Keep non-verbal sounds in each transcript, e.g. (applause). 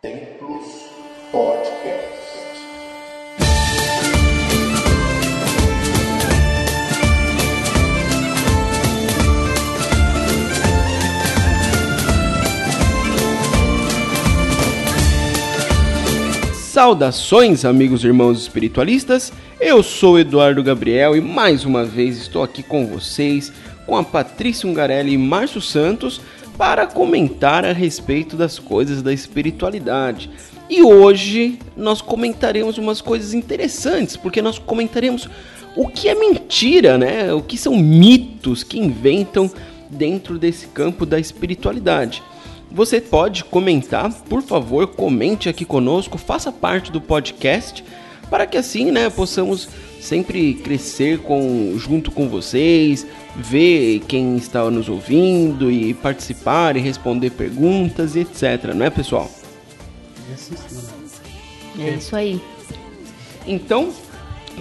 Templos Podcast. Saudações, amigos e irmãos espiritualistas. Eu sou Eduardo Gabriel e mais uma vez estou aqui com vocês, com a Patrícia Ungarelli e Márcio Santos, para comentar a respeito das coisas da espiritualidade. E hoje nós comentaremos umas coisas interessantes, porque nós comentaremos o que é mentira, né? O que são mitos que inventam dentro desse campo da espiritualidade. Você pode comentar, por favor, comente aqui conosco, faça parte do podcast, para que assim, né, possamos sempre crescer com, junto com vocês, ver quem está nos ouvindo e participar e responder perguntas e etc, não é, pessoal? É isso aí. Então,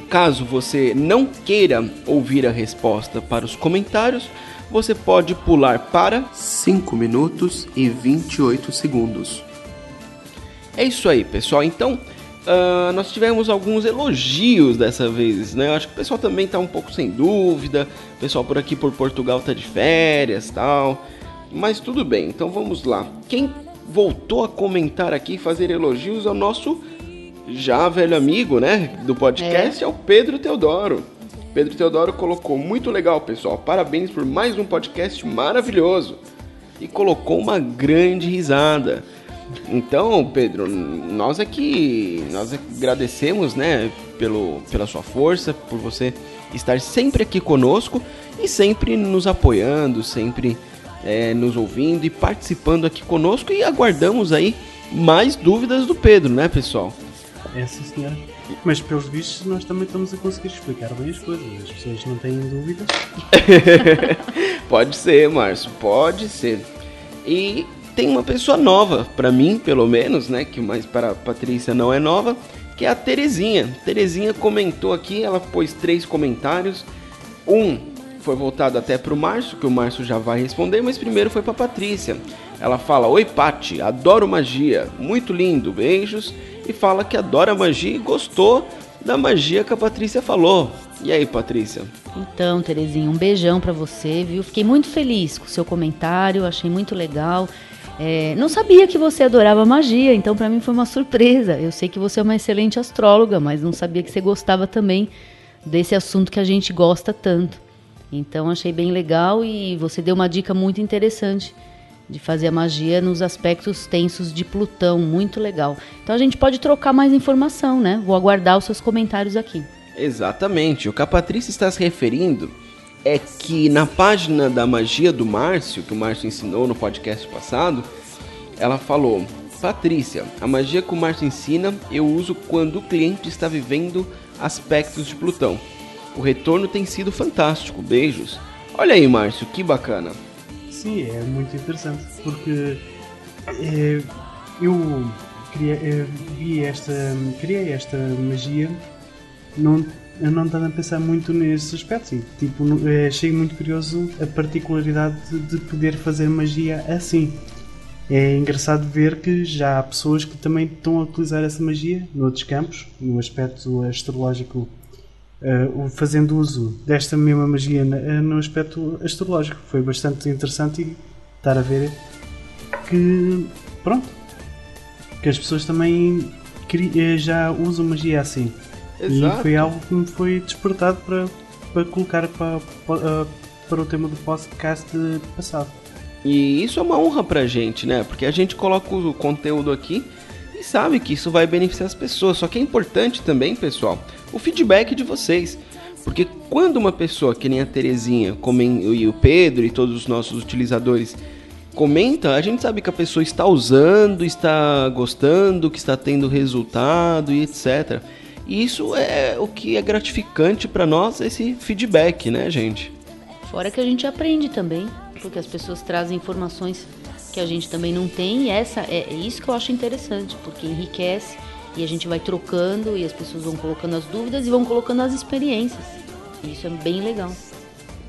caso você não queira ouvir a resposta para os comentários, você pode pular para 5 minutos e 28 segundos. É isso aí, pessoal. Então, uh, nós tivemos alguns elogios dessa vez, né? Eu acho que o pessoal também está um pouco sem dúvida. O pessoal por aqui por Portugal tá de férias, tal. Mas tudo bem. Então vamos lá. Quem voltou a comentar aqui e fazer elogios é o nosso já velho amigo, né, do podcast, é, é o Pedro Teodoro. Pedro Teodoro colocou muito legal, pessoal. Parabéns por mais um podcast maravilhoso. E colocou uma grande risada. Então, Pedro, nós aqui nós agradecemos, né, pelo, pela sua força, por você estar sempre aqui conosco e sempre nos apoiando, sempre é, nos ouvindo e participando aqui conosco e aguardamos aí mais dúvidas do Pedro, né, pessoal? É, sim, senhora. Mas pelos vistos nós também estamos a conseguir explicar bem as coisas. As pessoas não têm dúvidas. (laughs) pode ser, Márcio, pode ser. E tem uma pessoa nova, para mim, pelo menos, né? Que mais para a Patrícia não é nova, que é a Terezinha. Terezinha comentou aqui, ela pôs três comentários. Um foi voltado até para o Márcio, que o Márcio já vai responder, mas primeiro foi para Patrícia. Ela fala: Oi, Pati, adoro magia, muito lindo, beijos e fala que adora magia e gostou da magia que a Patrícia falou. E aí, Patrícia? Então, Terezinha, um beijão para você, viu? Fiquei muito feliz com o seu comentário, achei muito legal. É, não sabia que você adorava magia, então para mim foi uma surpresa. Eu sei que você é uma excelente astróloga, mas não sabia que você gostava também desse assunto que a gente gosta tanto. Então achei bem legal e você deu uma dica muito interessante de fazer a magia nos aspectos tensos de Plutão, muito legal. Então a gente pode trocar mais informação, né? Vou aguardar os seus comentários aqui. Exatamente. O que a Patrícia está se referindo é que na página da magia do Márcio, que o Márcio ensinou no podcast passado, ela falou: Patrícia, a magia que o Márcio ensina eu uso quando o cliente está vivendo aspectos de Plutão. O retorno tem sido fantástico. Beijos. Olha aí, Márcio, que bacana. Sim, é muito interessante porque é, eu queria, é, vi esta, criei esta magia não, eu não estava a pensar muito nesse aspecto. Sim. Tipo, é, achei muito curioso a particularidade de, de poder fazer magia assim. É engraçado ver que já há pessoas que também estão a utilizar essa magia noutros campos, no aspecto astrológico uh, fazendo uso desta mesma magia uh, no aspecto astrológico. Foi bastante interessante e estar a ver que, pronto, que as pessoas também já usam magia assim. Exato. E foi algo que me foi despertado para, para colocar para, para, para o tema do podcast passado. E isso é uma honra pra gente, né? Porque a gente coloca o conteúdo aqui e sabe que isso vai beneficiar as pessoas. Só que é importante também, pessoal, o feedback de vocês. Porque quando uma pessoa, que nem a Terezinha e o Pedro e todos os nossos utilizadores comenta, a gente sabe que a pessoa está usando, está gostando, que está tendo resultado e etc. E isso é o que é gratificante para nós, esse feedback, né, gente? Fora que a gente aprende também, porque as pessoas trazem informações que a gente também não tem, e essa é, é isso que eu acho interessante, porque enriquece e a gente vai trocando e as pessoas vão colocando as dúvidas e vão colocando as experiências. E isso é bem legal.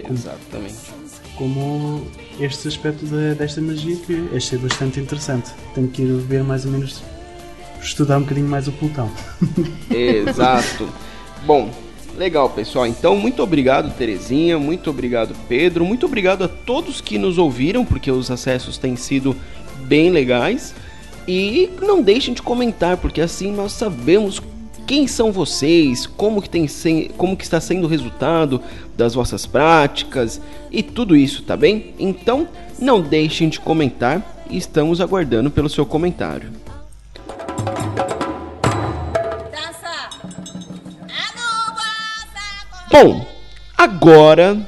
Exatamente. Como este aspecto de, desta magia que achei bastante interessante. Tenho que ir ver mais ou menos estudar um bocadinho mais o pelotão. Exato. Bom, legal, pessoal. Então, muito obrigado, Terezinha. Muito obrigado, Pedro. Muito obrigado a todos que nos ouviram, porque os acessos têm sido bem legais. E não deixem de comentar, porque assim nós sabemos quem são vocês, como que, tem como que está sendo o resultado das vossas práticas e tudo isso, tá bem? Então, não deixem de comentar e estamos aguardando pelo seu comentário. Bom, agora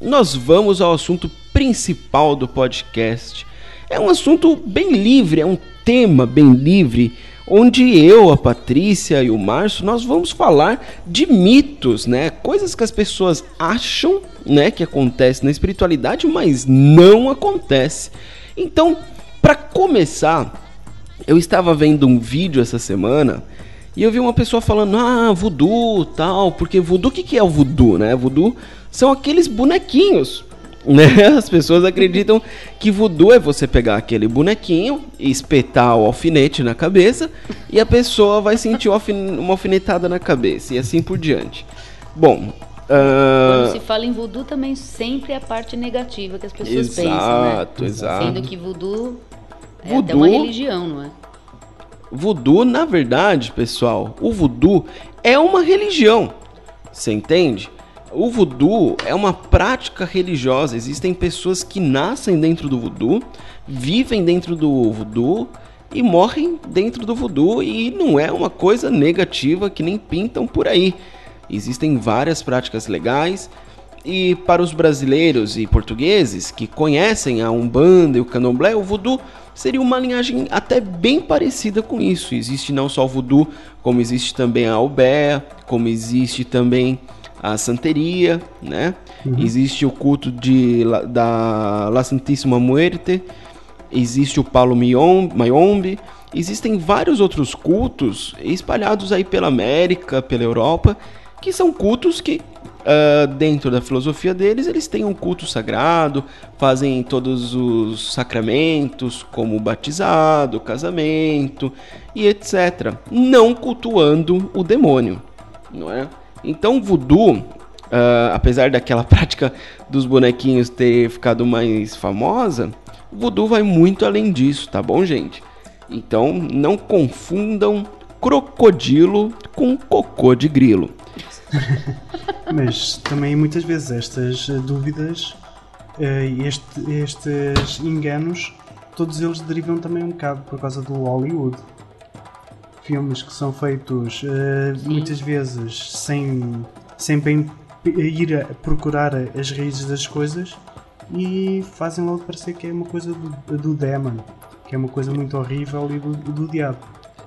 nós vamos ao assunto principal do podcast. É um assunto bem livre, é um tema bem livre, onde eu, a Patrícia e o Márcio, nós vamos falar de mitos, né? Coisas que as pessoas acham, né, que acontece na espiritualidade, mas não acontece. Então, para começar, eu estava vendo um vídeo essa semana e eu vi uma pessoa falando, ah, voodoo, tal, porque voodoo, o que, que é o voodoo, né? Voodoo são aqueles bonequinhos, (laughs) né? As pessoas acreditam que voodoo é você pegar aquele bonequinho e espetar o alfinete na cabeça e a pessoa vai sentir uma alfinetada na cabeça e assim por diante. Bom, Uh... Quando se fala em voodoo também sempre é a parte negativa que as pessoas exato, pensam, né? Exato, exato. Sendo que voodoo é voodoo, até uma religião, não é? Voodoo, na verdade, pessoal, o voodoo é uma religião. Você entende? O voodoo é uma prática religiosa. Existem pessoas que nascem dentro do voodoo, vivem dentro do voodoo e morrem dentro do voodoo e não é uma coisa negativa que nem pintam por aí. Existem várias práticas legais e para os brasileiros e portugueses que conhecem a Umbanda e o Candomblé, o voodoo seria uma linhagem até bem parecida com isso. Existe não só o voodoo, como existe também a albéa, como existe também a santeria, né? Uhum. Existe o culto de, da La Santíssima Muerte, existe o Palo Mayombe, existem vários outros cultos espalhados aí pela América, pela Europa, que são cultos que uh, dentro da filosofia deles, eles têm um culto sagrado, fazem todos os sacramentos, como o batizado, o casamento e etc. Não cultuando o demônio, não é? Então, voodoo, uh, apesar daquela (laughs) prática dos bonequinhos ter ficado mais famosa, voodoo vai muito além disso, tá bom, gente? Então, não confundam crocodilo com cocô de grilo. (laughs) Mas também muitas vezes estas dúvidas eh, e este, estes enganos, todos eles derivam também um bocado por causa do Hollywood. Filmes que são feitos uh, muitas vezes sem, sem bem ir a procurar as raízes das coisas e fazem logo parecer que é uma coisa do, do demon, que é uma coisa muito horrível e do, do diabo.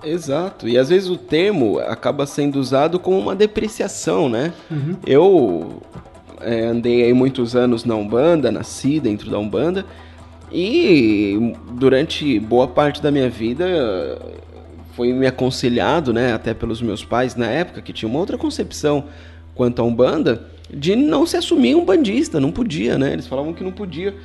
Exato. E às vezes o termo acaba sendo usado como uma depreciação, né? Uhum. Eu é, andei aí muitos anos na Umbanda, nasci dentro da Umbanda, e durante boa parte da minha vida foi me aconselhado, né, até pelos meus pais na época, que tinha uma outra concepção quanto à Umbanda, de não se assumir um bandista, não podia, né? Eles falavam que não podia.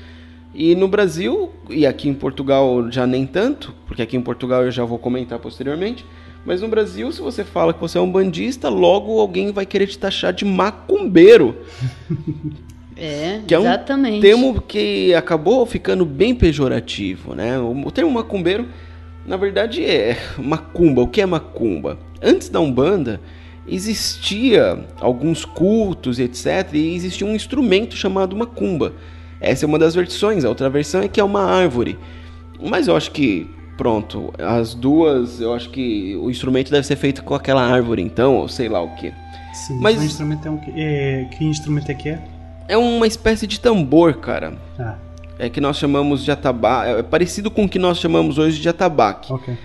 E no Brasil, e aqui em Portugal já nem tanto, porque aqui em Portugal eu já vou comentar posteriormente, mas no Brasil, se você fala que você é um bandista, logo alguém vai querer te taxar de macumbeiro. (laughs) É, que é exatamente. um termo que acabou ficando bem pejorativo, né? O termo macumbeiro, na verdade, é macumba. O que é macumba? Antes da Umbanda, existia alguns cultos, etc. E existia um instrumento chamado macumba essa é uma das versões, a outra versão é que é uma árvore. Mas eu acho que, pronto, as duas, eu acho que o instrumento deve ser feito com aquela árvore, então, ou sei lá o que. Sim, mas o instrumento é um que, é, que instrumento é que é? É uma espécie de tambor, cara. Ah. É que nós chamamos de atabaque. É parecido com o que nós chamamos hoje de atabaque. Ok.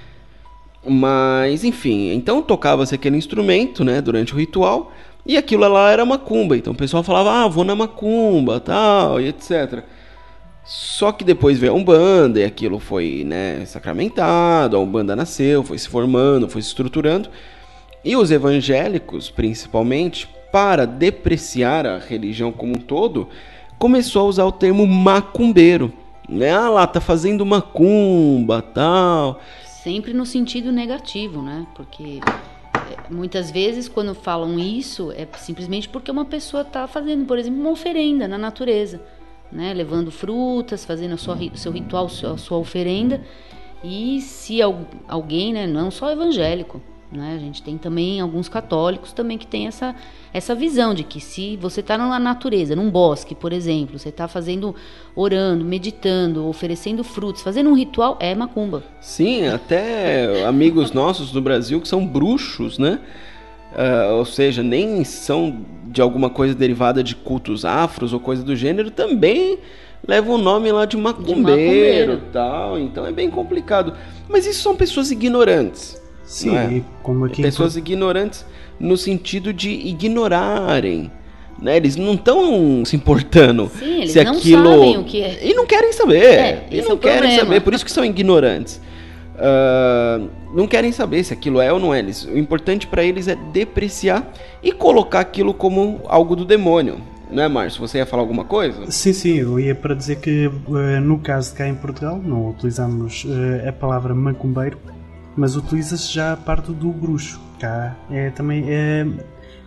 Mas, enfim, então tocava-se aquele instrumento, né, durante o ritual. E aquilo lá era macumba, então o pessoal falava, ah, vou na macumba, tal, e etc. Só que depois veio a Umbanda e aquilo foi, né, sacramentado, a Umbanda nasceu, foi se formando, foi se estruturando. E os evangélicos, principalmente, para depreciar a religião como um todo, começou a usar o termo macumbeiro. Né? Ah lá, tá fazendo macumba, tal. sempre no sentido negativo, né? Porque muitas vezes quando falam isso é simplesmente porque uma pessoa está fazendo, por exemplo, uma oferenda na natureza, né? Levando frutas, fazendo o seu ritual, a sua oferenda. E se alguém, né, não só evangélico, né? A gente tem também alguns católicos também que tem essa, essa visão de que se você está na natureza, num bosque, por exemplo, você está fazendo, orando, meditando, oferecendo frutos, fazendo um ritual, é macumba. Sim, até amigos nossos do Brasil que são bruxos, né? Uh, ou seja, nem são de alguma coisa derivada de cultos afros ou coisa do gênero, também levam o nome lá de macumbeiro, de macumbeiro. tal. Então é bem complicado. Mas isso são pessoas ignorantes. Sim, é? como aqui pessoas ignorantes no sentido de ignorarem. Né? Eles não estão se importando Sim, eles se não aquilo sabem o que é. e não querem saber. É, e não é querem problema. saber, por isso que são ignorantes. Uh, não querem saber se aquilo é ou não é. Eles, o importante para eles é depreciar e colocar aquilo como algo do demônio. Não é, Márcio? Você ia falar alguma coisa? Sim, sim, eu ia para dizer que uh, no caso de cá em Portugal não utilizamos uh, a palavra macumbeiro, mas utiliza-se já a parte do bruxo. Cá é também é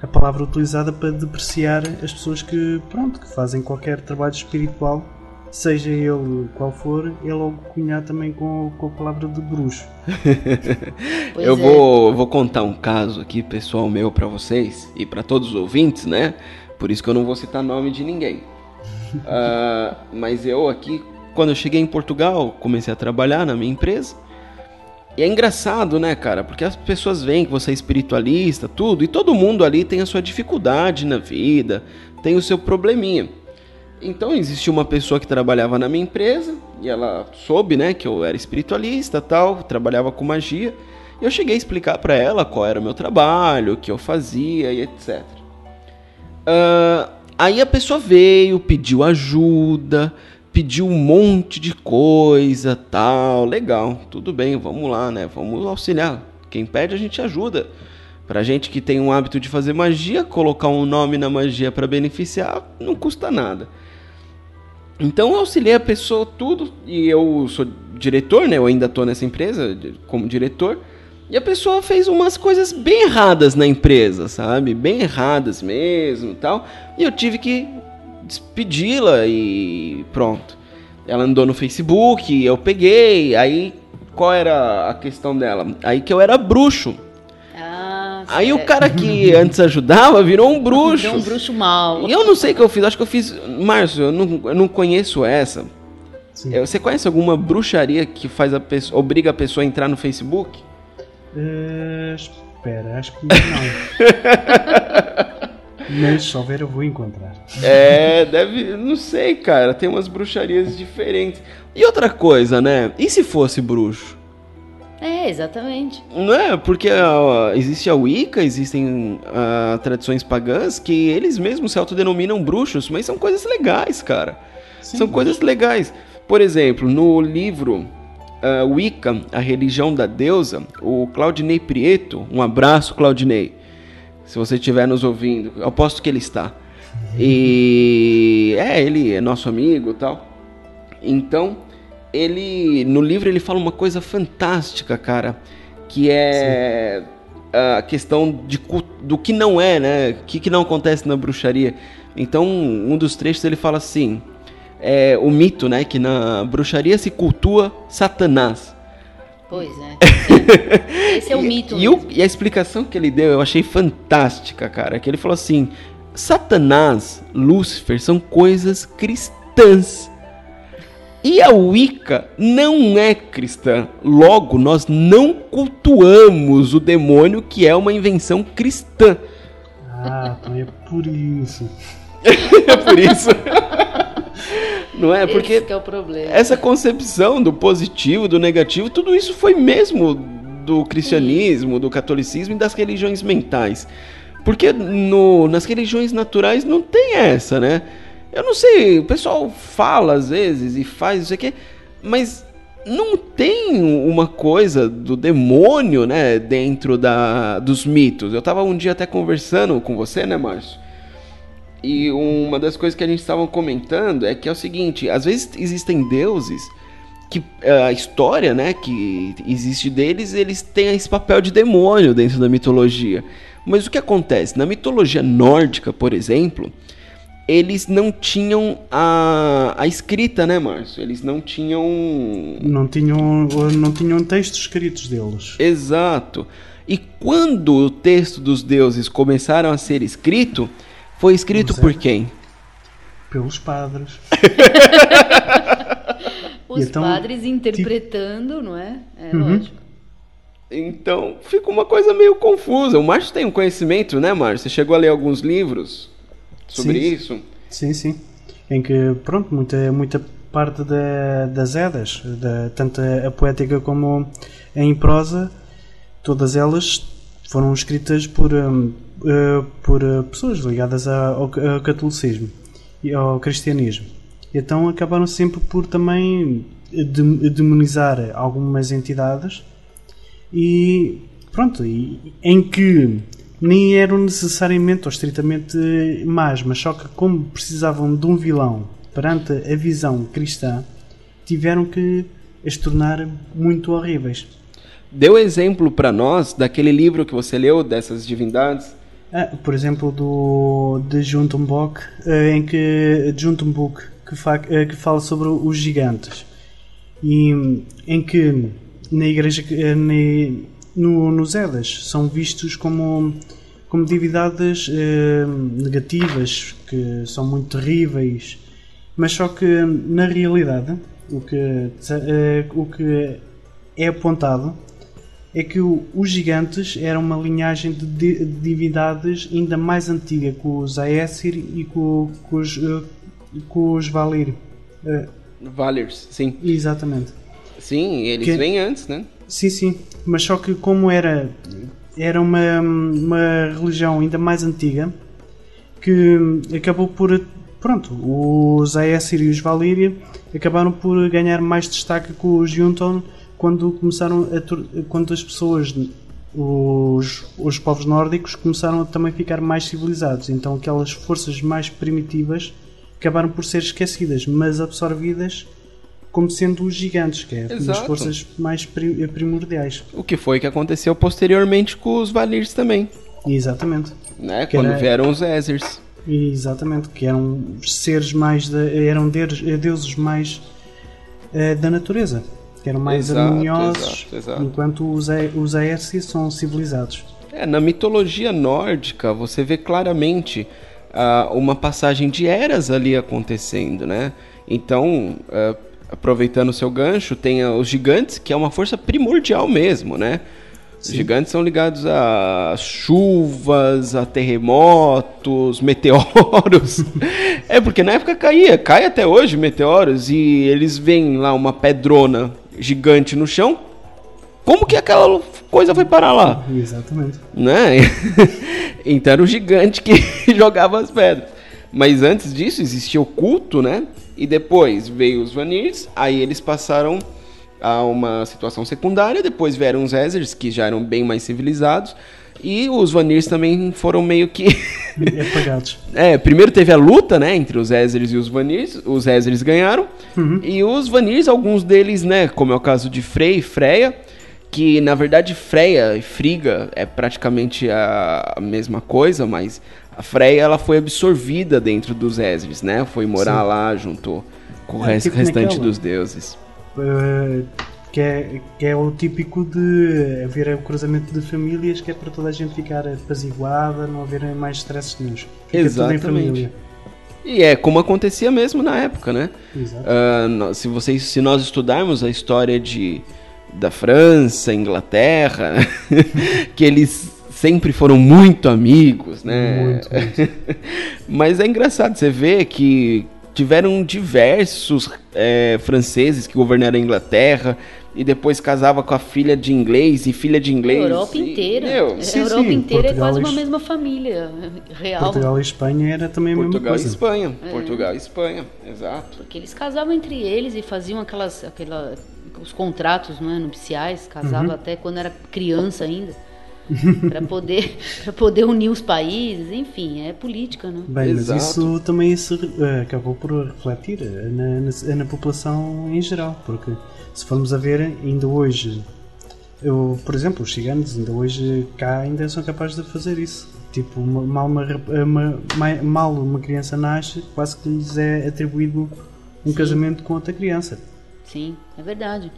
a palavra utilizada para depreciar as pessoas que, pronto, que fazem qualquer trabalho espiritual, seja ele qual for, é logo cunhar também com, com a palavra de bruxo. (laughs) eu é. vou, vou contar um caso aqui, pessoal meu, para vocês e para todos os ouvintes, né? Por isso que eu não vou citar nome de ninguém. uh, (laughs) mas eu aqui, quando eu cheguei em Portugal, comecei a trabalhar na minha empresa. E é engraçado, né, cara? Porque as pessoas veem que você é espiritualista, tudo, e todo mundo ali tem a sua dificuldade na vida, tem o seu probleminha. Então existia uma pessoa que trabalhava na minha empresa e ela soube, né, que eu era espiritualista, tal, trabalhava com magia. E eu cheguei a explicar para ela qual era o meu trabalho, o que eu fazia e etc. Uh, aí a pessoa veio, pediu ajuda, pediu um monte de coisa, tal, legal, tudo bem, vamos lá, né? Vamos auxiliar. Quem pede a gente ajuda. Pra gente que tem um hábito de fazer magia, colocar um nome na magia para beneficiar não custa nada. Então eu auxiliei a pessoa tudo e eu sou diretor, né? Eu ainda tô nessa empresa como diretor. E a pessoa fez umas coisas bem erradas na empresa, sabe? Bem erradas mesmo, tal. E eu tive que despedi-la e pronto. Ela andou no Facebook, eu peguei, aí qual era a questão dela? Aí que eu era bruxo. Ah, aí o cara que (laughs) antes ajudava virou um bruxo. Virou um bruxo mal. E eu não sei o que eu fiz, acho que eu fiz. Márcio, eu não, eu não conheço essa. Sim. Você conhece alguma bruxaria que faz a pessoa, obriga a pessoa a entrar no Facebook? Uh, espera, acho que não. (laughs) Se houver eu vou encontrar. É, deve. Não sei, cara. Tem umas bruxarias diferentes. E outra coisa, né? E se fosse bruxo? É, exatamente. Não é? Porque uh, existe a Wicca, existem uh, tradições pagãs que eles mesmos se autodenominam bruxos, mas são coisas legais, cara. Sim, são coisas legais. Por exemplo, no livro uh, Wicca, a religião da deusa, o Claudinei Prieto, um abraço, Claudinei se você estiver nos ouvindo, eu aposto que ele está. E é, ele é nosso amigo tal. Então, ele no livro ele fala uma coisa fantástica, cara, que é Sim. a questão de, do que não é, né? O que, que não acontece na bruxaria. Então, um dos trechos ele fala assim: é, o mito, né, que na bruxaria se cultua Satanás. Pois é. (laughs) Esse é o mito. E, o, e, a explicação que ele deu eu achei fantástica, cara. Que ele falou assim: Satanás, Lúcifer são coisas cristãs. E a Wicca não é cristã. Logo, nós não cultuamos o demônio que é uma invenção cristã. Ah, então é por isso. (laughs) é por isso. (laughs) Não é? Porque Esse é essa concepção do positivo, do negativo, tudo isso foi mesmo do cristianismo, do catolicismo e das religiões mentais. Porque no, nas religiões naturais não tem essa, né? Eu não sei, o pessoal fala às vezes e faz isso aqui, mas não tem uma coisa do demônio, né, dentro da, dos mitos. Eu tava um dia até conversando com você, né, Márcio? E uma das coisas que a gente estava comentando é que é o seguinte: às vezes existem deuses que é, a história, né, que existe deles, eles têm esse papel de demônio dentro da mitologia. Mas o que acontece? Na mitologia nórdica, por exemplo, eles não tinham a, a escrita, né, Márcio? Eles não tinham. Não tinham, não tinham textos escritos deles. Exato. E quando o texto dos deuses começaram a ser escrito, foi escrito por quem? Pelos padres. (laughs) Os então, padres interpretando, não é? É Uhum. lógico. Então fica uma coisa meio confusa. O Márcio tem um conhecimento, né, Márcio? Você chegou a ler alguns livros sobre Sim. isso? Sim, sim. Em que, pronto, muita, muita parte da, das Edas, da, tanto a, a poética como em prosa, todas elas foram escritas por, eh, por eh, pessoas ligadas a- ao, ao catolicismo e ao cristianismo. E então acabaram sempre por também de- demonizar algumas entidades e pronto, e, em que nem eram necessariamente ou estritamente más, mas só que como precisavam de um vilão perante a visão cristã, tiveram que as tornar muito horríveis. Deu exemplo pra nós daquele livro que você leu dessas divindades? Ah, por exemplo, do de Juntenbock, eh, em que Juntenbook que, fa, eh, que fala sobre os gigantes e em que na igreja eh, ne- no, nos Edas são vistos como como divindades eh, negativas que são muito terríveis, mas só que na realidade o que eh, o que é apontado é que o- os gigantes eram uma linhagem de, di- divindades ainda mais antiga que os Aesir e com, com os, eh, com os Valir. Eh, Valers, sim. exatamente. Sim, eles Que- vêm antes, né? Sim, sim. Mas só que como era, era uma, uma religião ainda mais antiga, que acabou por... Pronto, os Aesir e os Valyria acabaram por ganhar mais destaque que os Junton quando começaram a... Quando as pessoas... Os, os povos nórdicos começaram a também ficar mais civilizados. Então aquelas forças mais primitivas acabaram por ser esquecidas, mas absorvidas como sendo os gigantes, que é as Exato. forças mais pri- primordiais. O que foi que aconteceu posteriormente com os Valirs também, Exatamente. né? Que Quando era- vieram os Ezers. Exatamente, que eram seres mais da- eram deus- deuses mais eh, da natureza, que eram mais Exato, harmoniosos, exato, exato. enquanto os, os Aesir são civilizados. É, na mitologia nórdica você vê claramente ah, uma passagem de eras ali acontecendo, né? Então, ah, aproveitando o seu gancho, tem os gigantes, que é uma força primordial mesmo, né? Os gigantes são ligados a chuvas, a terremotos, meteoros. (laughs) é porque na época caía, cai até hoje meteoros e eles veem lá uma pedrona gigante no chão. Como que aquela coisa foi parar lá? Exatamente. né? (laughs) então era o gigante que (laughs) jogava as pedras. Mas antes disso existia o culto, né? E depois veio os Vanirs, aí eles passaram a uma situação secundária, depois vieram os Ezers, que já eram bem mais civilizados, e os Vanirs também foram meio que Apagados. (laughs) é, primeiro teve a luta, né, entre os Ezers e os Vanirs. Os Ezers ganharam. E os Vanirs, alguns deles, né, como é o caso de Frey e Freya, que na verdade Freya e Friga é praticamente a, mesma coisa, mas a Freya ela foi absorvida dentro dos Ezers, né? Foi morar Sim. lá junto com o É, tipo restante naquela. dos deuses. Eh, que, é, que é o típico de haver o cruzamento de famílias que é para toda a gente ficar apaziguada, não haver mais stresses nenhum. Fica tudo em Exatamente. família. E é como acontecia mesmo na época, né? Exato. Nó- se, vocês, se nós estudarmos a história de, da França, Inglaterra, (laughs) que eles sempre foram muito amigos, né? Muito, muito. (laughs) Mas é engraçado, você vê que tiveram diversos é, franceses que governaram a Inglaterra e depois casava com a filha de inglês e filha de A inglês. Europa e- inteira. meu, a sim, Europa sim, inteira é quase Portugal uma e- mesma família real. Portugal e Espanha era também a Portugal e mesma coisa. Espanha. É. Portugal e Espanha, exato. Porque eles casavam entre eles e faziam aquelas, aquela, os contratos não é, nupciais, casava Uhum. até quando era criança ainda. (laughs) para poder, pra poder unir os países, enfim, é política, né? Bem, Exato. mas isso também se, eh, acabou por refletir eh, na, na, na população em geral, porque se formos a ver, ainda hoje, eu, por exemplo, os ciganos, ainda hoje cá ainda são capazes de fazer isso. Tipo, uma- mal uma, uma- ma- mal uma criança nasce, quase que lhes é atribuído um casamento com outra criança. Sim, é verdade.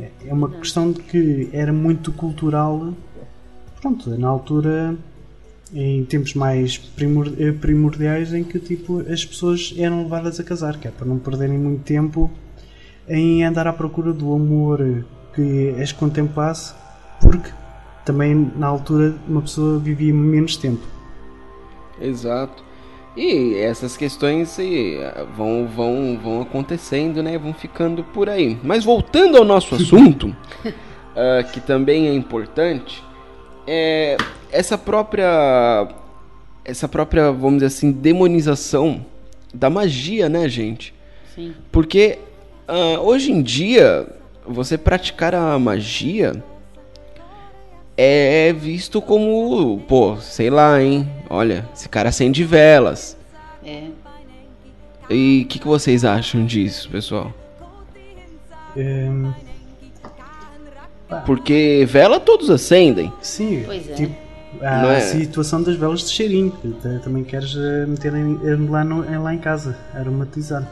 É é uma questão de que era muito cultural. Pronto, na altura, em tempos mais eh, primordiais, em que tipo, as pessoas eram levadas a casar, que é para não perderem muito tempo em andar à procura do amor que as contemplasse, porque também na altura uma pessoa vivia menos tempo. Exato. E essas questões ah, vão, vão, vão acontecendo, né? Vão ficando por aí. Mas voltando ao nosso assunto, (laughs) ah, que também é importante, é essa própria. Essa própria, vamos dizer assim, demonização da magia, né, gente? Sim. Porque ah, hoje em dia, você praticar a magia é visto como, pô, sei lá, hein? Olha, esse cara acende velas. É. E o que, que vocês acham disso, pessoal? Ehm, Porque vela todos acendem. sim, Pois é. tipo, Não é? a situação das velas de cheirinho, que também queres eh, meter em- lá, no- lá em casa, aromatizar.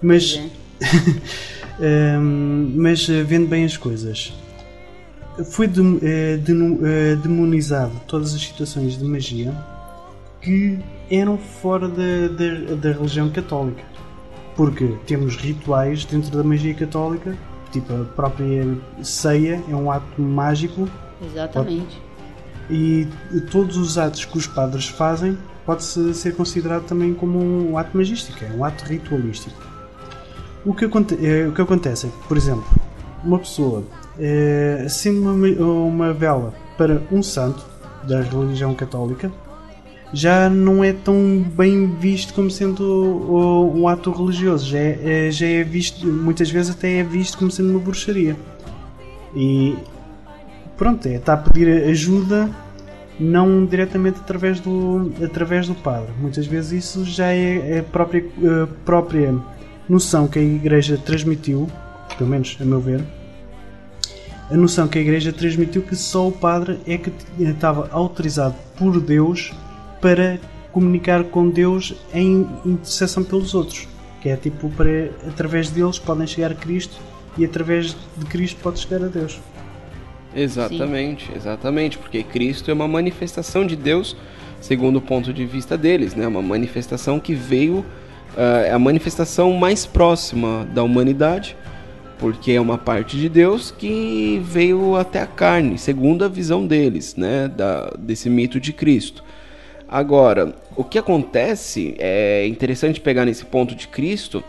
Mas Pois é. (laughs) Hum, mas eh, vendo bem as coisas. Foi dem- eh, denu- eh, demonizado todas as situações de magia que eram fora da, da, da religião católica. Porque temos rituais dentro da magia católica, tipo a própria ceia é um ato mágico Exatamente. e todos os atos que os padres fazem pode-se ser considerado também como um ato magístico, é um ato ritualístico. O que, eh, o que acontece é que, por exemplo, uma pessoa eh, acende uma, uma vela para um santo da religião católica já não é tão bem visto como sendo um ato religioso, já é, é- já é visto, muitas vezes até é visto como sendo uma bruxaria. E pronto, é, está a pedir ajuda não diretamente através do, através do padre. Muitas vezes isso já é a própria, a própria noção que a Igreja transmitiu, pelo menos a meu ver, a noção que a Igreja transmitiu que só o padre é que estava autorizado por Deus para comunicar com Deus em intercessão pelos outros. Que é tipo, para, através deles podem chegar a Cristo e através de Cristo pode chegar a Deus. Exatamente, exatamente, porque Cristo é uma manifestação de Deus, segundo o ponto de vista deles, né? Uma manifestação que veio, é a manifestação mais próxima da humanidade, porque é uma parte de Deus que veio até a carne, segundo a visão deles, né? Da, desse mito de Cristo. Agora, o que acontece é interessante pegar nesse ponto de Cristo.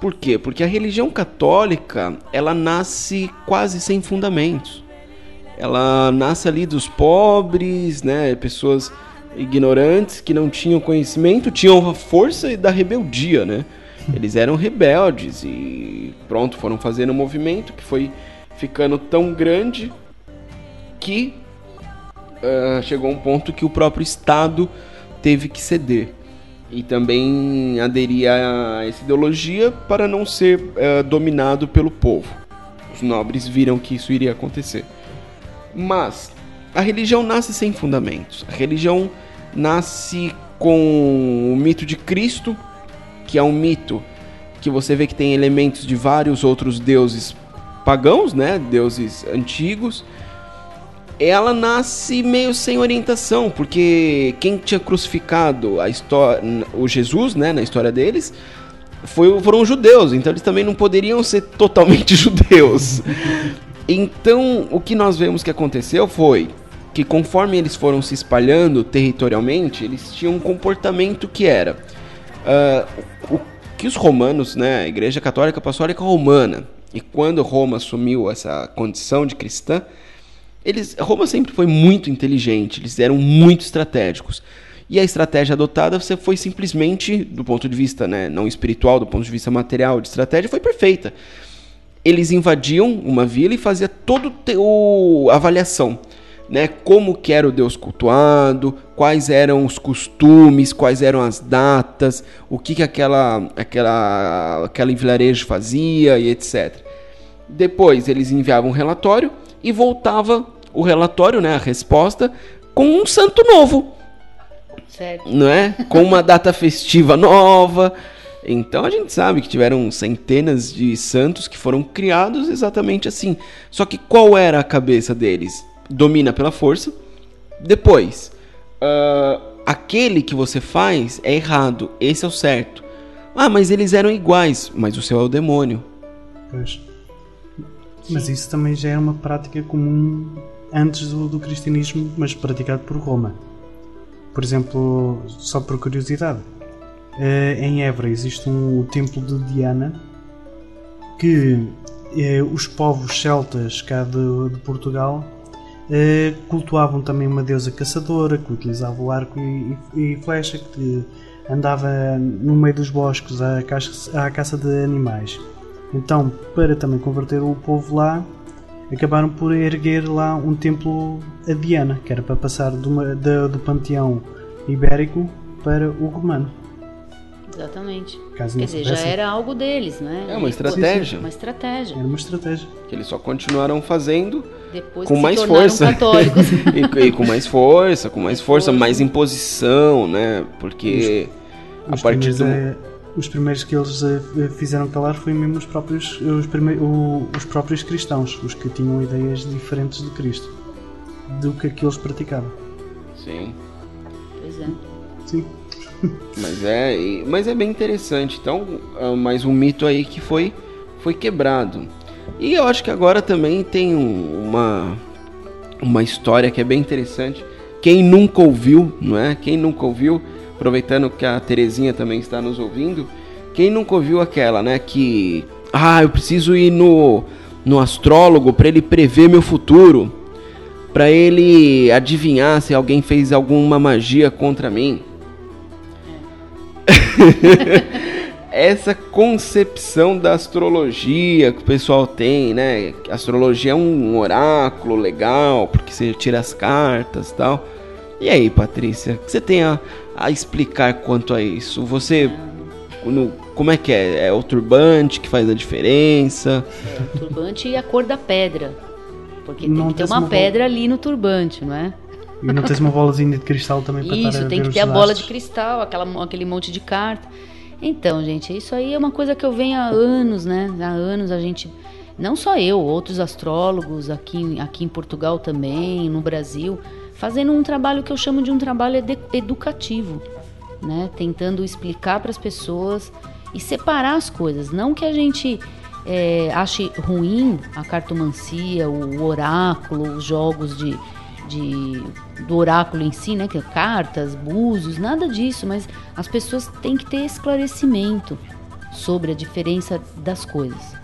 Por quê? Porque a religião católica, ela nasce quase sem fundamentos. Ela nasce ali dos pobres, né, pessoas ignorantes que não tinham conhecimento, tinham a força da rebeldia, né? Eles eram rebeldes e pronto, foram fazendo um movimento que foi ficando tão grande que ah, chegou um ponto que o próprio Estado teve que ceder e também aderir a essa ideologia para não ser eh, dominado pelo povo. Os nobres viram que isso iria acontecer. Mas a religião nasce sem fundamentos. A religião nasce com o mito de Cristo, que é um mito que você vê que tem elementos de vários outros deuses pagãos, né? Deuses antigos ela nasce meio sem orientação, porque quem tinha crucificado a história, o Jesus, né, na história deles, foi, foram judeus, então eles também não poderiam ser totalmente (laughs) judeus. Então, o que nós vemos que aconteceu foi que conforme eles foram se espalhando territorialmente, eles tinham um comportamento que era ah, o que os romanos, né, a Igreja Católica Apostólica Romana, e quando Roma assumiu essa condição de cristã, eles, Roma sempre foi muito inteligente, eles eram muito estratégicos. E a estratégia adotada você foi simplesmente, do ponto de vista né, não espiritual, do ponto de vista material, de estratégia, foi perfeita. Eles invadiam uma vila e fazia toda a avaliação. Né? Como que era o Deus cultuado, quais eram os costumes, quais eram as datas, o que que aquela aquela aquele vilarejo fazia e etc. Depois eles enviavam um relatório e voltava o relatório, né, a resposta com um santo novo, Certo. não é? Com uma data festiva nova. Então a gente sabe que tiveram centenas de santos que foram criados exatamente assim. Só que qual era a cabeça deles? Domina pela força. Depois, ah, aquele que você faz é errado, esse é o certo. Ah, mas eles eram iguais, mas o seu é o demônio. Pois. Mas isso também já era uma prática comum antes do, do cristianismo, mas praticado por Roma. Por exemplo, só por curiosidade, eh, em Évora existe um o templo de Diana que eh, os povos celtas cá de, de Portugal cultuavam também uma deusa caçadora que utilizava o arco e, e- flecha que andava no meio dos bosques à caça, à caça de animais. Então, para também converter o povo lá, acabaram por erguer lá um templo a Diana, que era para passar do panteão ibérico para o romano. Exatamente. Caso Quer dizer, já era algo deles, né? É uma estratégia. Uma estratégia. Era uma estratégia. Que eles só continuaram fazendo Depois com mais força. (laughs) e, e com mais força, com mais (laughs) força, mais imposição, né? Porque a Os partir primeiros, do. eh, os primeiros que eles eh, fizeram calar foi mesmo os próprios, os, prime- o- os próprios cristãos, os que tinham ideias diferentes de Cristo, do que aqueles praticavam. Sim. pois é. Sim. Mas é, mas é bem interessante. Então, ah, mais um mito aí que foi, foi quebrado. E eu acho que agora também tem um- uma, uma história que é bem interessante. Quem nunca ouviu, não é? Quem nunca ouviu, aproveitando que a Terezinha também está nos ouvindo, quem nunca ouviu aquela, né? Que, ah, eu preciso ir no, no astrólogo para ele prever meu futuro, para ele adivinhar se alguém fez alguma magia contra mim. (laughs) essa concepção da astrologia que o pessoal tem, né? Que a Astrologia é um oráculo legal, porque você tira as cartas e tal. E aí, Patrícia, o que você tem a, a explicar quanto a isso? Você. no- como é que é? É o turbante que faz a diferença? É, o turbante e a cor da pedra. Porque tem Não que ter uma pedra ali no turbante, não é? E não tens uma bolazinha de cristal também para Isso, tem que ter a bola de cristal, aquela, aquele monte de carta. Então, gente, isso aí é uma coisa que eu venho há anos, né? Há anos a gente. Não só eu, outros astrólogos aqui, em- aqui em Portugal também, no Brasil, fazendo um trabalho que eu chamo de um trabalho ede- educativo, né? Tentando explicar para as pessoas e separar as coisas. Não que a gente é, ache ruim a cartomancia, o oráculo, os jogos de, de- do oráculo em si, né? Que é cartas, búzios, nada disso, mas as pessoas têm que ter esclarecimento sobre a diferença das coisas.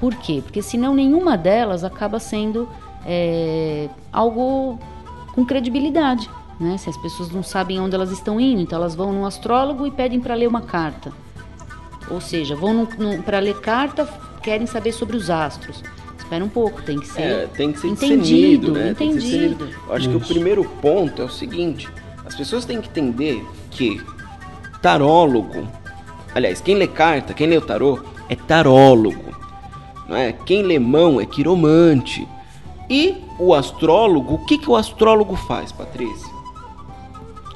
Por quê? Porque senão nenhuma delas acaba sendo é, algo com credibilidade. Né? Se as pessoas não sabem onde elas estão indo, então elas vão num astrólogo e pedem para ler uma carta. Ou seja, vão para ler carta, querem saber sobre os astros. Espera um pouco, tem que ser. É, tem que ser entendido, né? Tem que ser entendido. discernido. Eu acho que o Isso. primeiro ponto é o seguinte: as pessoas têm que entender que tarólogo, aliás, quem lê carta, quem lê o tarô é tarólogo, não é? Quem lê mão é quiromante. E o astrólogo, o que que o astrólogo faz, Patrícia?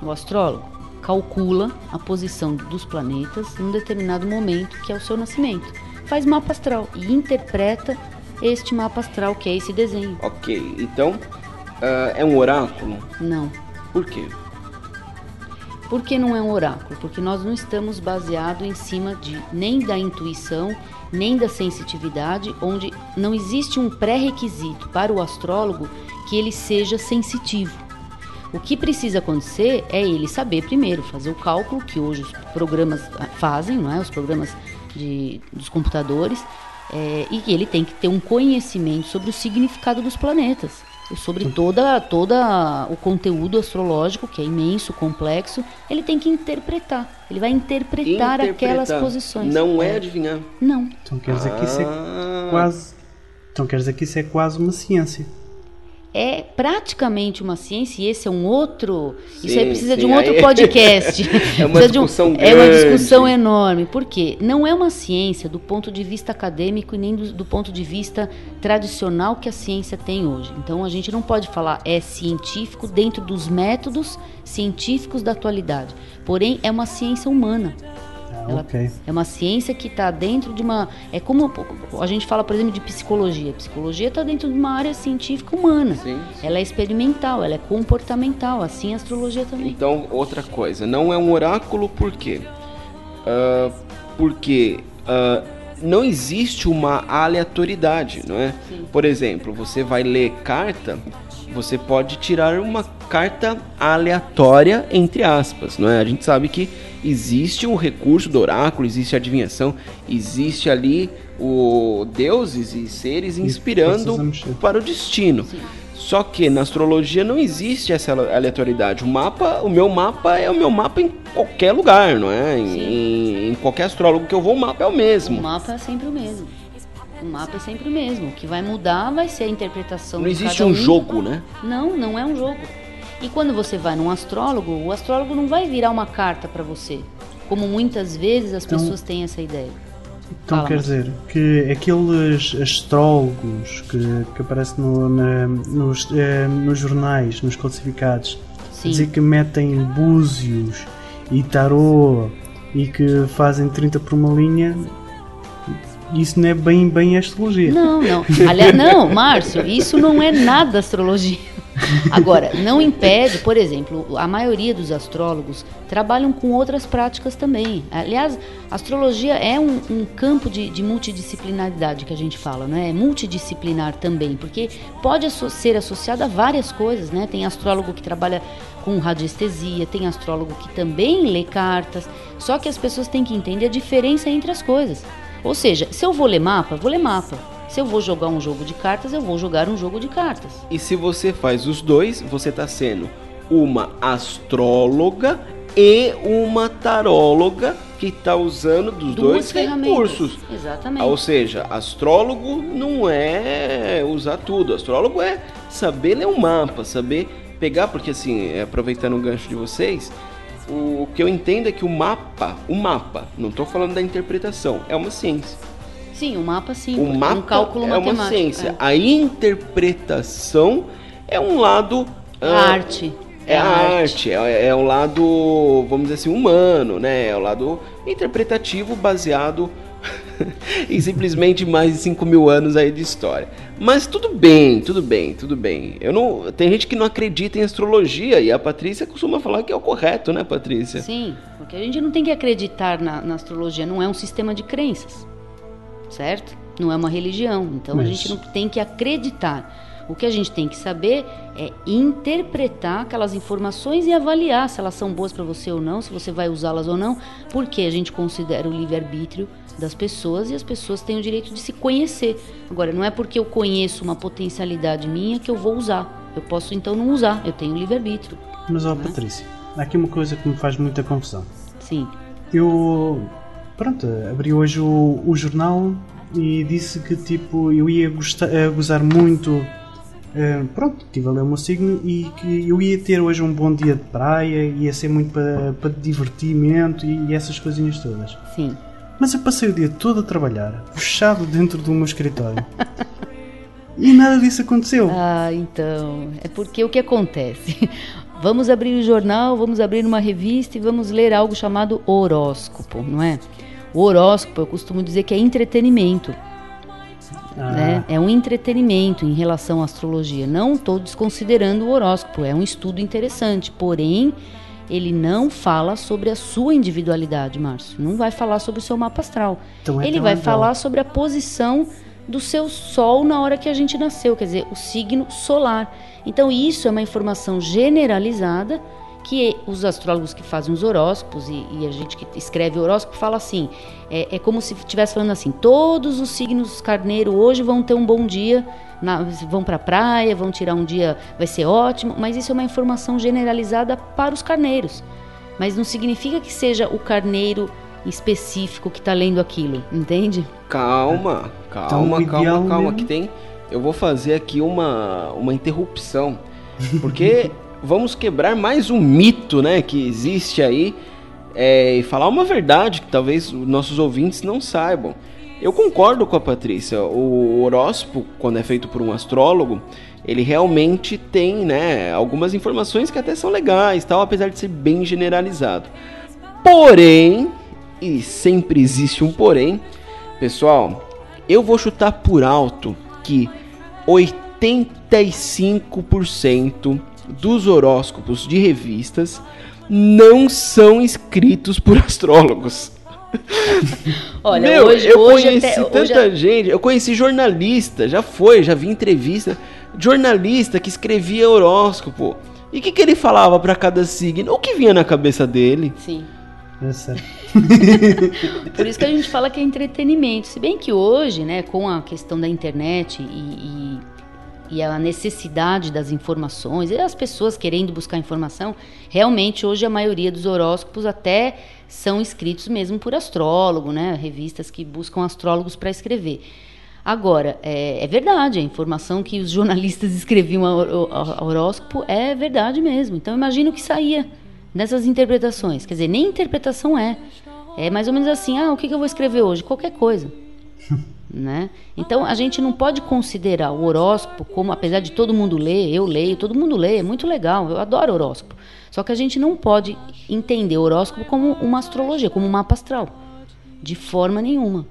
O astrólogo calcula a posição dos planetas num determinado momento, que é o seu nascimento. Faz mapa astral e interpreta este mapa astral, que é esse desenho. Ok, então ah, é um oráculo. Não. Por quê? Por que não é um oráculo? Porque nós não estamos baseados em cima de nem da intuição, nem da sensitividade, onde não existe um pré-requisito para o astrólogo que ele seja sensitivo. O que precisa acontecer é ele saber primeiro fazer o cálculo que hoje os programas fazem, não é? Os programas de, dos computadores, é, e que ele tem que ter um conhecimento sobre o significado dos planetas, e sobre toda, toda o conteúdo astrológico, que é imenso, complexo, ele tem que interpretar. Ele vai interpretar, aquelas Interpretar. posições. Não é adivinhar. Não. Então quer dizer que isso é Ah. quase. Então quer dizer que isso é quase uma ciência. É praticamente uma ciência, e esse é um outro. isso Sim, aí precisa de sim, um outro aí- (laughs) podcast. É uma de um- discussão É uma grande. discussão enorme. Por quê? Não é uma ciência do ponto de vista acadêmico e nem do, do ponto de vista tradicional que a ciência tem hoje. Então a gente não pode falar é científico dentro dos métodos científicos da atualidade. Porém, é uma ciência humana. Ela- ok. É uma ciência que está dentro de uma. É como a gente fala, por exemplo, de psicologia. Psicologia está dentro de uma área científica humana. Sim, sim. Ela é experimental, ela é comportamental, assim a astrologia também. Então, outra coisa, não é um oráculo por quê? Ah, porque ah, não existe uma aleatoriedade, não é? Sim. Por exemplo, você vai ler carta, você pode tirar uma carta aleatória, entre aspas, não é? A gente sabe que existe um recurso do oráculo, existe a adivinhação, existe ali o deuses e seres inspirando mexer. para o destino. Sim. Só que na astrologia não existe essa aleatoriedade. O mapa, o meu mapa é o meu mapa em qualquer lugar, não é? Em, em- em qualquer astrólogo que eu vou, o mapa é o O mesmo. mapa é sempre o mesmo. O mapa é sempre o mesmo. O que vai mudar vai ser a interpretação Não de existe cada um jogo, né? Não, não é um jogo. E quando você vai num astrólogo, o astrólogo não vai virar uma carta para você. Como muitas vezes as Então- pessoas têm essa ideia. Então Fala, quer Márcio. dizer que aqueles astrólogos que, que aparecem no- na- nos, eh, nos jornais, nos classificados, Sim. dizer que metem búzios e tarô e que fazem 30 por uma linha, isso não é bem, bem astrologia. Não, não. (laughs) Aliás, não, Márcio, isso não é nada astrologia. Agora, não impede, por exemplo, a maioria dos astrólogos trabalham com outras práticas também. Aliás, a astrologia é um, um campo de, de multidisciplinaridade que a gente fala, né? É multidisciplinar também, porque pode asso- ser associado a várias coisas, né? Tem astrólogo que trabalha com radiestesia, tem astrólogo que também lê cartas. Só que as pessoas têm que entender a diferença entre as coisas. Ou seja, se eu vou ler mapa, vou ler mapa. Se eu vou jogar um jogo de cartas, eu vou jogar um jogo de cartas. E se você faz os dois, você está sendo uma astróloga e uma taróloga que está usando dos Duas dois recursos. Exatamente. Ou seja, astrólogo não é usar tudo. Astrólogo é saber ler um mapa, saber pegar, porque assim, é, aproveitando o gancho de vocês, o que eu entendo é que o mapa, o mapa, não estou falando da interpretação, é uma ciência. Sim, o mapa sim. O é mapa um cálculo é matemático. uma ciência. é. A interpretação é um lado A ah, arte. É a arte, é, é o lado, vamos dizer assim, humano, né? É o lado interpretativo baseado (laughs) em simplesmente mais de 5 mil anos aí de história. Mas tudo bem, tudo bem, tudo bem. Eu não, tem gente que não acredita em astrologia e a Patrícia costuma falar que é o correto, né, Patrícia? Sim, porque a gente não tem que acreditar na, na astrologia, não é um sistema de crenças, certo? Não é uma religião, então a gente não tem que acreditar. O que a gente tem que saber é interpretar aquelas informações e avaliar se elas são boas para você ou não, se você vai usá-las ou não, porque a gente considera o livre-arbítrio das pessoas e as pessoas têm o direito de se conhecer. Agora, não é porque eu conheço uma potencialidade minha que eu vou usar. Eu posso então não usar, eu tenho livre-arbítrio. Mas ó Patrícia, há aqui uma coisa que me faz muita confusão. Sim. Eu pronto, abri hoje o, o jornal e disse que tipo eu ia gostar, gozar muito. Eh, pronto, estive a ler o meu signo e que eu ia ter hoje um bom dia de praia, ia ser muito para para divertimento e, e essas coisinhas todas. Sim. Mas eu passei o dia todo a trabalhar, fechado dentro do meu escritório. (laughs) e nada disso aconteceu. Ah, então. É porque o que acontece? (laughs) Vamos abrir o jornal, vamos abrir uma revista e vamos ler algo chamado horóscopo, não é? O horóscopo, eu costumo dizer que é entretenimento, Ah, né? É um entretenimento em relação à astrologia. Não estou desconsiderando o horóscopo, é um estudo interessante, porém ele não fala sobre a sua individualidade, Márcio. Não vai falar sobre o seu mapa astral. Então é ele vai legal. falar sobre a posição do seu sol na hora que a gente nasceu, quer dizer, o signo solar. Então isso é uma informação generalizada que os astrólogos que fazem os horóscopos e, e a gente que escreve horóscopo fala assim, é, é como se estivesse falando assim, todos os signos carneiro hoje vão ter um bom dia, na- vão para a praia, vão tirar um dia, vai ser ótimo, mas isso é uma informação generalizada para os carneiros. Mas não significa que seja o carneiro específico que está lendo aquilo, entende? Calma, calma, Então, calma, calma, mesmo- que tem eu vou fazer aqui uma, uma interrupção, porque (laughs) vamos quebrar mais um mito, né, que existe aí é, e falar uma verdade que talvez os nossos ouvintes não saibam. Eu concordo com a Patrícia. O horóscopo, quando é feito por um astrólogo, ele realmente tem, né, algumas informações que até são legais, tal, apesar de ser bem generalizado. Porém, e sempre existe um porém, pessoal, eu vou chutar por alto que 85% dos horóscopos de revistas não são escritos por (laughs) astrólogos. Olha, Meu, hoje, eu hoje conheci até, tanta hoje, gente, eu conheci jornalista, já foi, já vi entrevista, jornalista que escrevia horóscopo. E o que, que ele falava para cada signo? O que vinha na cabeça dele? Sim. É sério. (laughs) Por isso que a gente fala que é entretenimento. Se bem que hoje, né, com a questão da internet e, e, e a necessidade das informações, e as pessoas querendo buscar informação, realmente hoje a maioria dos horóscopos até são escritos mesmo por astrólogo, né? Revistas que buscam astrólogos para escrever. Agora, é, é verdade, a informação que os (laughs) jornalistas escreviam a, hor- a- a horóscopo é verdade mesmo. Então, imagino que saía dessas interpretações. Quer dizer, nem interpretação é. É mais ou menos assim, ah, o que eu vou escrever hoje? Qualquer coisa. Né? Então, a gente não pode considerar o horóscopo como, apesar de todo mundo ler, eu leio, todo mundo lê, é muito legal, eu adoro horóscopo. Só que a gente não pode entender o horóscopo como uma astrologia, como um mapa astral. De forma nenhuma.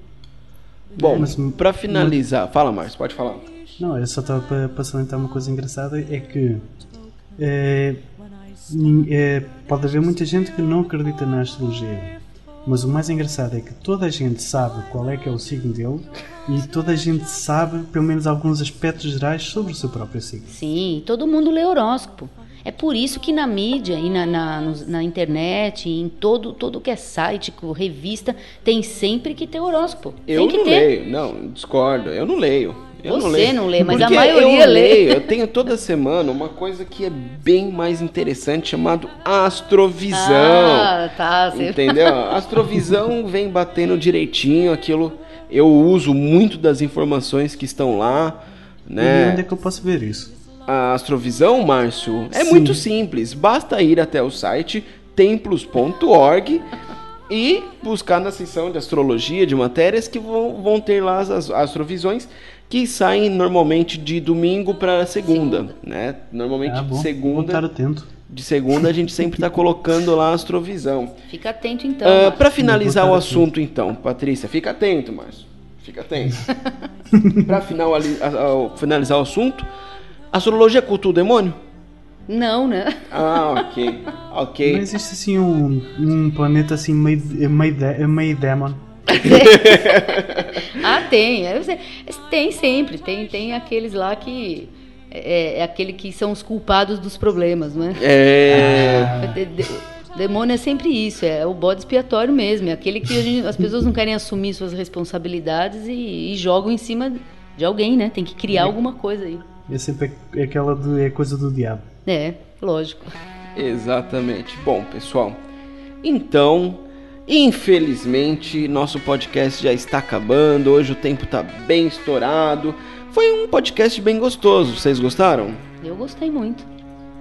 Bom, Mas- para finalizar, fala Márcio, pode falar. Não, eu só estava para, salientar uma coisa engraçada: é que é, é, pode haver muita gente que não acredita na astrologia. Mas o mais engraçado é que toda a gente sabe qual é que é o signo dele e toda a gente sabe pelo menos alguns aspectos gerais sobre o seu próprio signo. Sim, todo mundo lê horóscopo. É por isso que na mídia e na, na, na internet, e em todo, todo que é site, revista, tem sempre que ter horóscopo. Eu tem que não ter. leio, não, discordo, eu não leio. Eu não Você leio. não lê, mas a Porque maioria eu lê. leio, eu tenho toda semana uma coisa que é bem mais interessante chamado astrovisão. Ah, tá. Você... Entendeu? A (laughs) astrovisão vem batendo direitinho, aquilo eu uso muito das informações que estão lá, E né? onde é que eu posso ver isso? A astrovisão, Márcio, é Sim. muito simples. Basta ir até o site templos.org e buscar na seção de astrologia, de matérias, que vão, vão ter lá as, as astrovisões que saem normalmente de domingo para segunda, né? Normalmente Ah, bom, de segunda, atento. de segunda a gente sempre está colocando lá a astrovisão. Fica atento então. Ah, Márcio. para finalizar o assunto, então, Patrícia, fica atento, Márcio. Fica atento. (laughs) para finalizar o assunto, astrologia cultua o demônio? Não, né? Ah, ok. Ok. Não existe assim um, um planeta assim meio, meio, meio demon. (laughs) Ah, tem. é, Tem sempre. Tem, tem aqueles lá que. É, é aquele que são os culpados dos problemas, não é? É. De- de- Demônio é sempre isso, é o bode expiatório mesmo, é aquele que a gente- as pessoas não querem assumir suas responsabilidades e, e jogam em cima de alguém, né? Tem que criar alguma coisa aí. É sempre aquela de, é coisa do diabo. É, lógico. Exatamente. Bom, pessoal, então, infelizmente, nosso podcast já está acabando. Hoje o tempo está bem estourado. Foi um podcast bem gostoso. Vocês gostaram? Eu gostei muito.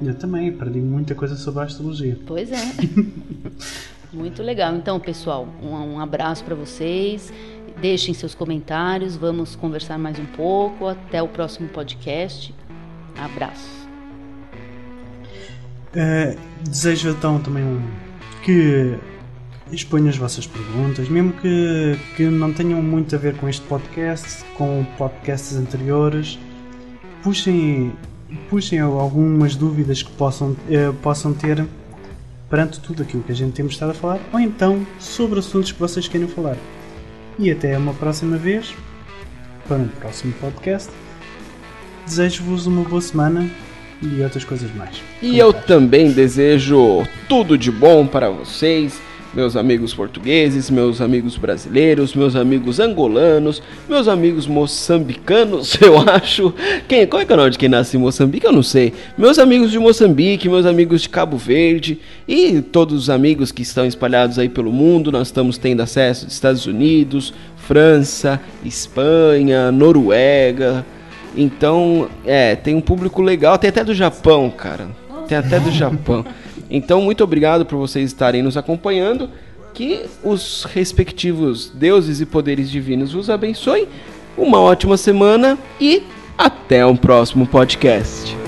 Eu também aprendi muita coisa sobre a astrologia. Pois é. (laughs) Muito legal. Então, pessoal, um, um abraço para vocês. Deixem seus comentários. Vamos conversar mais um pouco. Até o próximo podcast. Abraço. Eh, desejo então também um, que exponham as vossas perguntas, mesmo que, que não tenham muito a ver com este podcast, com podcasts anteriores. Puxem, puxem algumas dúvidas que possam, eh, possam ter perante tudo aquilo que a gente temos estado a falar, ou então sobre assuntos que vocês queiram falar. E até uma próxima vez, para um próximo podcast. Desejo-vos uma boa semana e outras coisas mais. E eu também desejo tudo de bom para vocês, meus amigos portugueses, meus amigos brasileiros, meus amigos angolanos, meus amigos moçambicanos, (laughs) eu acho. Quem, qual é é o nome de quem nasce em Moçambique? Eu não sei. Meus amigos de Moçambique, meus amigos de Cabo Verde e todos os amigos que estão espalhados aí pelo mundo. Nós estamos tendo acesso dos Estados Unidos, França, Espanha, Noruega Então, é, tem um público legal, tem até do Japão, cara. Tem até do Japão. Então, muito obrigado por vocês estarem nos acompanhando. Que os respectivos deuses e poderes divinos vos abençoem. Uma ótima semana e até o próximo podcast.